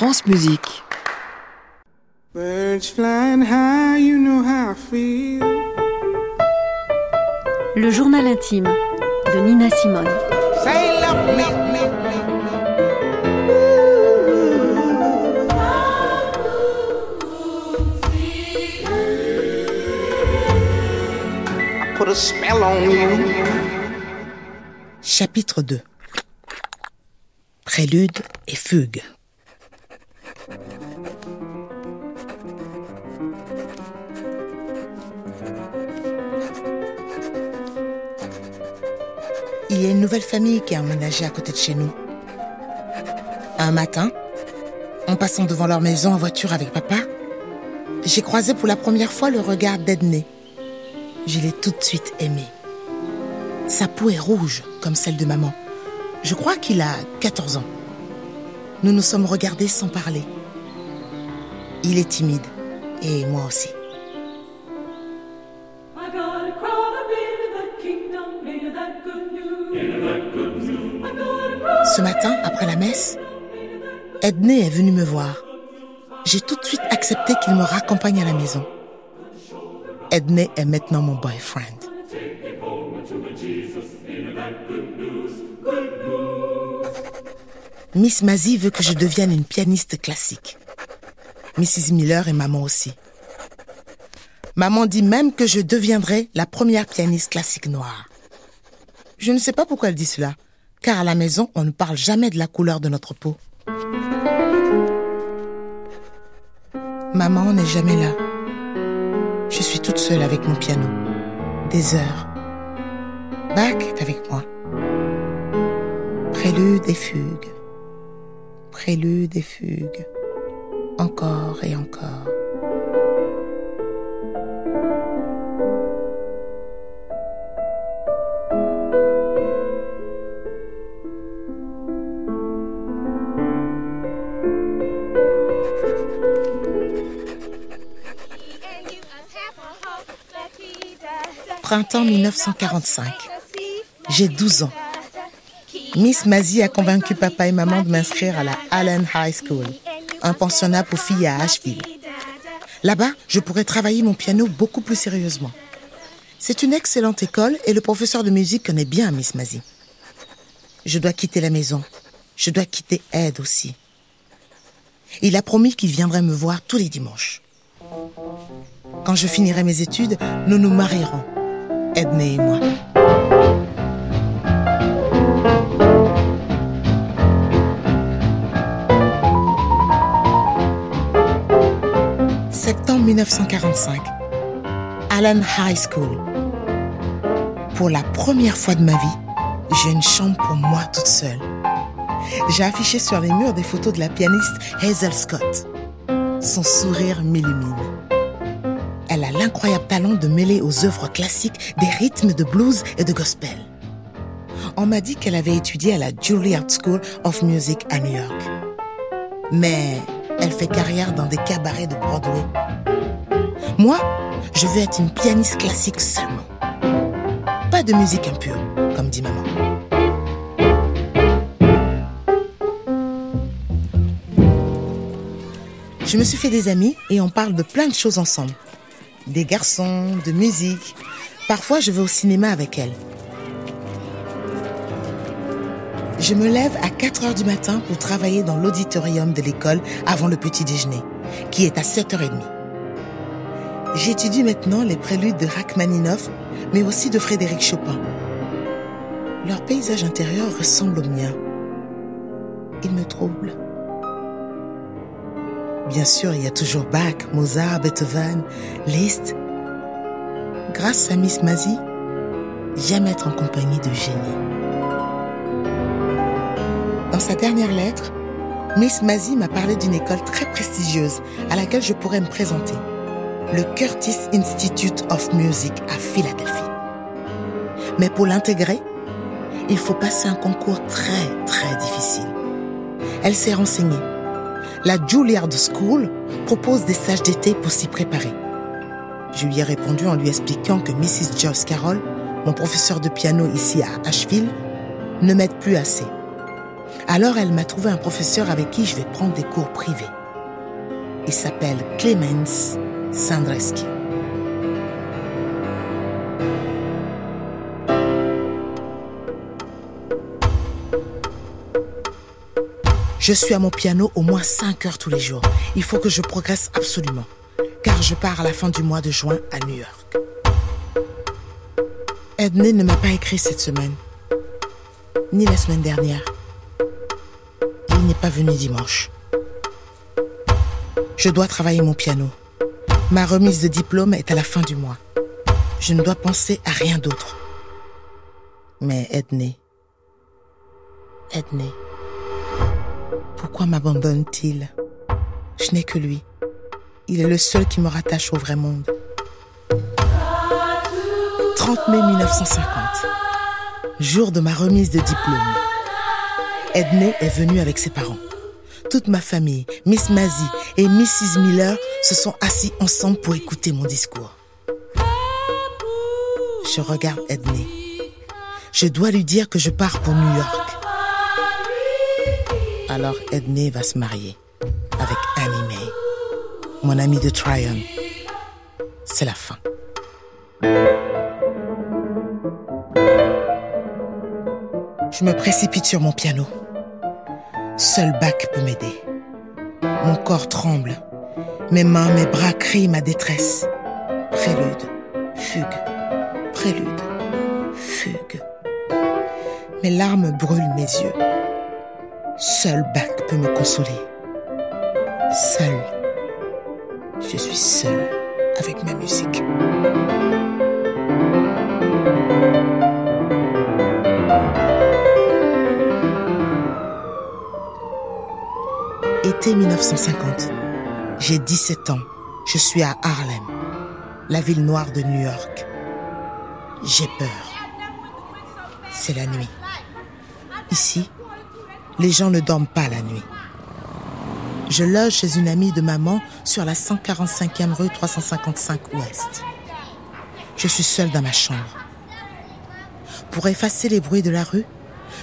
France Musique. Birds flying high, you know how I feel. Le journal intime de Nina Simone. Chapitre 2 Prélude et fugue Il y a une nouvelle famille qui a emménagé à côté de chez nous. Un matin, en passant devant leur maison en voiture avec papa, j'ai croisé pour la première fois le regard d'Edney. Je l'ai tout de suite aimé. Sa peau est rouge comme celle de maman. Je crois qu'il a 14 ans. Nous nous sommes regardés sans parler. Il est timide, et moi aussi. Ce matin, après la messe, Edney est venu me voir. J'ai tout de suite accepté qu'il me raccompagne à la maison. Edney est maintenant mon boyfriend. Miss Mazzy veut que je devienne une pianiste classique. Mrs. Miller et maman aussi. Maman dit même que je deviendrai la première pianiste classique noire. Je ne sais pas pourquoi elle dit cela, car à la maison, on ne parle jamais de la couleur de notre peau. Maman n'est jamais là. Je suis toute seule avec mon piano. Des heures. Bach est avec moi. Prélude et fugue. Prélude et fugue. Encore et encore. Printemps 1945. J'ai 12 ans. Miss Mazzy a convaincu papa et maman de m'inscrire à la Allen High School, un pensionnat pour filles à Asheville. Là-bas, je pourrais travailler mon piano beaucoup plus sérieusement. C'est une excellente école et le professeur de musique connaît bien Miss Mazzy. Je dois quitter la maison. Je dois quitter Ed aussi. Il a promis qu'il viendrait me voir tous les dimanches. Quand je finirai mes études, nous nous marierons, Edney et moi. Septembre 1945. Allen High School. Pour la première fois de ma vie, j'ai une chambre pour moi toute seule. J'ai affiché sur les murs des photos de la pianiste Hazel Scott. Son sourire m'illumine. L'incroyable talent de mêler aux œuvres classiques des rythmes de blues et de gospel. On m'a dit qu'elle avait étudié à la Juilliard School of Music à New York. Mais elle fait carrière dans des cabarets de Broadway. Moi, je veux être une pianiste classique seulement. Pas de musique impure, comme dit maman. Je me suis fait des amis et on parle de plein de choses ensemble. Des garçons, de musique. Parfois, je vais au cinéma avec elle. Je me lève à 4 heures du matin pour travailler dans l'auditorium de l'école avant le petit déjeuner, qui est à 7h30. J'étudie maintenant les préludes de Rachmaninoff, mais aussi de Frédéric Chopin. Leur paysage intérieur ressemble au mien. Il me trouble. Bien sûr, il y a toujours Bach, Mozart, Beethoven, Liszt. Grâce à Miss Mazzy, j'aime être en compagnie de génie. Dans sa dernière lettre, Miss Mazzy m'a parlé d'une école très prestigieuse à laquelle je pourrais me présenter, le Curtis Institute of Music à Philadelphie. Mais pour l'intégrer, il faut passer un concours très, très difficile. Elle s'est renseignée. La Juilliard School propose des stages d'été pour s'y préparer. Je lui ai répondu en lui expliquant que Mrs. Joyce Carroll, mon professeur de piano ici à Asheville, ne m'aide plus assez. Alors elle m'a trouvé un professeur avec qui je vais prendre des cours privés. Il s'appelle Clemens Sandreski. Je suis à mon piano au moins 5 heures tous les jours. Il faut que je progresse absolument, car je pars à la fin du mois de juin à New York. Edney ne m'a pas écrit cette semaine, ni la semaine dernière. Il n'est pas venu dimanche. Je dois travailler mon piano. Ma remise de diplôme est à la fin du mois. Je ne dois penser à rien d'autre. Mais Edney, Edney, m'abandonne-t-il? Je n'ai que lui. Il est le seul qui me rattache au vrai monde. 30 mai 1950, jour de ma remise de diplôme. Edney est venu avec ses parents. Toute ma famille, Miss Mazie et Mrs. Miller se sont assis ensemble pour écouter mon discours. Je regarde Edney. Je dois lui dire que je pars pour New York. Alors Edney va se marier avec Annie May, mon amie de Tryon. C'est la fin. Je me précipite sur mon piano. Seul Bach peut m'aider. Mon corps tremble. Mes mains, mes bras crient ma détresse. Prélude, fugue, prélude, fugue. Mes larmes brûlent mes yeux. Seul Bach peut me consoler. Seul. Je suis seul avec ma musique. Été 1950. J'ai 17 ans. Je suis à Harlem, la ville noire de New York. J'ai peur. C'est la nuit. Ici, les gens ne dorment pas la nuit. Je loge chez une amie de maman sur la 145e rue 355 Ouest. Je suis seule dans ma chambre. Pour effacer les bruits de la rue,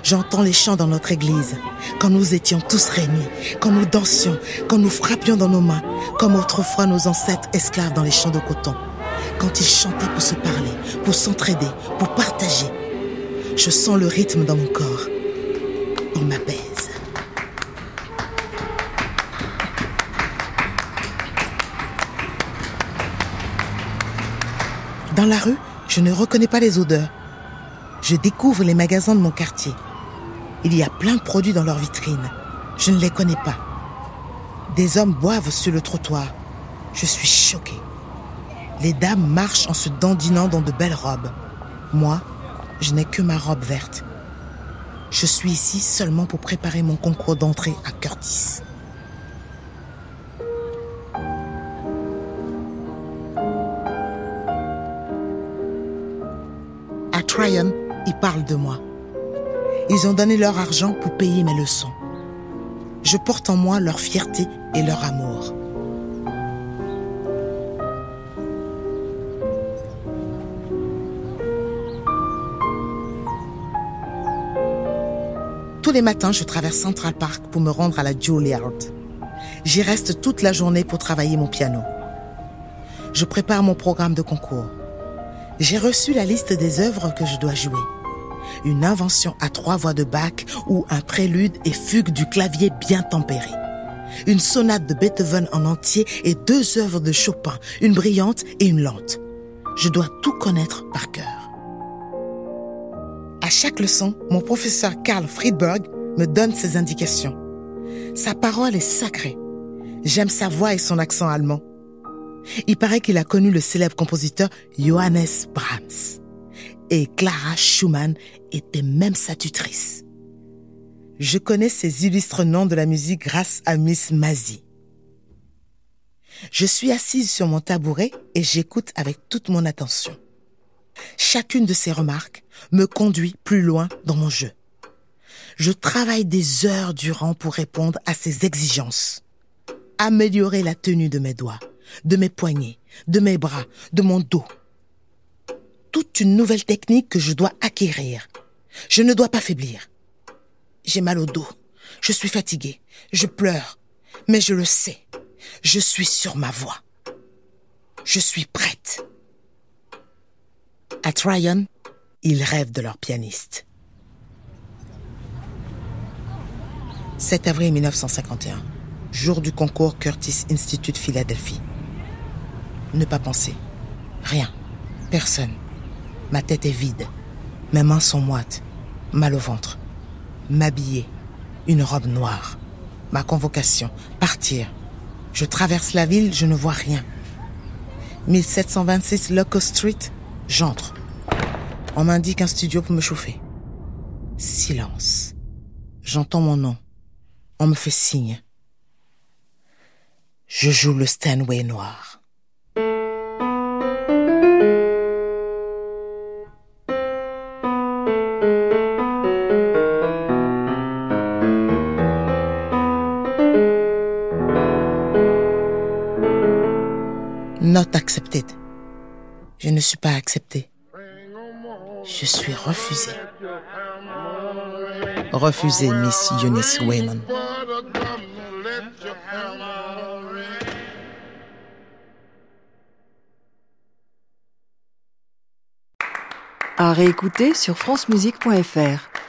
j'entends les chants dans notre église, quand nous étions tous réunis, quand nous dansions, quand nous frappions dans nos mains, comme autrefois nos ancêtres esclaves dans les champs de coton, quand ils chantaient pour se parler, pour s'entraider, pour partager. Je sens le rythme dans mon corps. Il m'apaise. Dans la rue, je ne reconnais pas les odeurs. Je découvre les magasins de mon quartier. Il y a plein de produits dans leurs vitrines. Je ne les connais pas. Des hommes boivent sur le trottoir. Je suis choquée. Les dames marchent en se dandinant dans de belles robes. Moi, je n'ai que ma robe verte. Je suis ici seulement pour préparer mon concours d'entrée à Curtis. Tryon, ils parlent de moi. Ils ont donné leur argent pour payer mes leçons. Je porte en moi leur fierté et leur amour. Tous les matins, je traverse Central Park pour me rendre à la Juilliard. J'y reste toute la journée pour travailler mon piano. Je prépare mon programme de concours. J'ai reçu la liste des œuvres que je dois jouer. Une invention à trois voix de Bach ou un prélude et fugue du clavier bien tempéré. Une sonate de Beethoven en entier et deux œuvres de Chopin, une brillante et une lente. Je dois tout connaître par cœur. À chaque leçon, mon professeur Karl Friedberg me donne ses indications. Sa parole est sacrée. J'aime sa voix et son accent allemand. Il paraît qu'il a connu le célèbre compositeur Johannes Brahms. Et Clara Schumann était même sa tutrice. Je connais ces illustres noms de la musique grâce à Miss Mazie. Je suis assise sur mon tabouret et j'écoute avec toute mon attention. Chacune de ces remarques me conduit plus loin dans mon jeu. Je travaille des heures durant pour répondre à ces exigences. Améliorer la tenue de mes doigts, de mes poignets, de mes bras, de mon dos. Toute une nouvelle technique que je dois acquérir. Je ne dois pas faiblir. J'ai mal au dos. Je suis fatiguée. Je pleure. Mais je le sais. Je suis sur ma voie. Je suis prête. À Tryon, ils rêvent de leur pianiste. 7 avril 1951, jour du concours Curtis Institute Philadelphie. Ne pas penser. Rien. Personne. Ma tête est vide. Mes mains sont moites. Mal au ventre. M'habiller. Une robe noire. Ma convocation. Partir. Je traverse la ville, je ne vois rien. 1726 Locust Street, j'entre. On m'indique un studio pour me chauffer. Silence. J'entends mon nom. On me fait signe. Je joue le Stanway noir. Je suis refusé. Refusé, Miss Eunice Wayman. À réécouter sur francemusique.fr.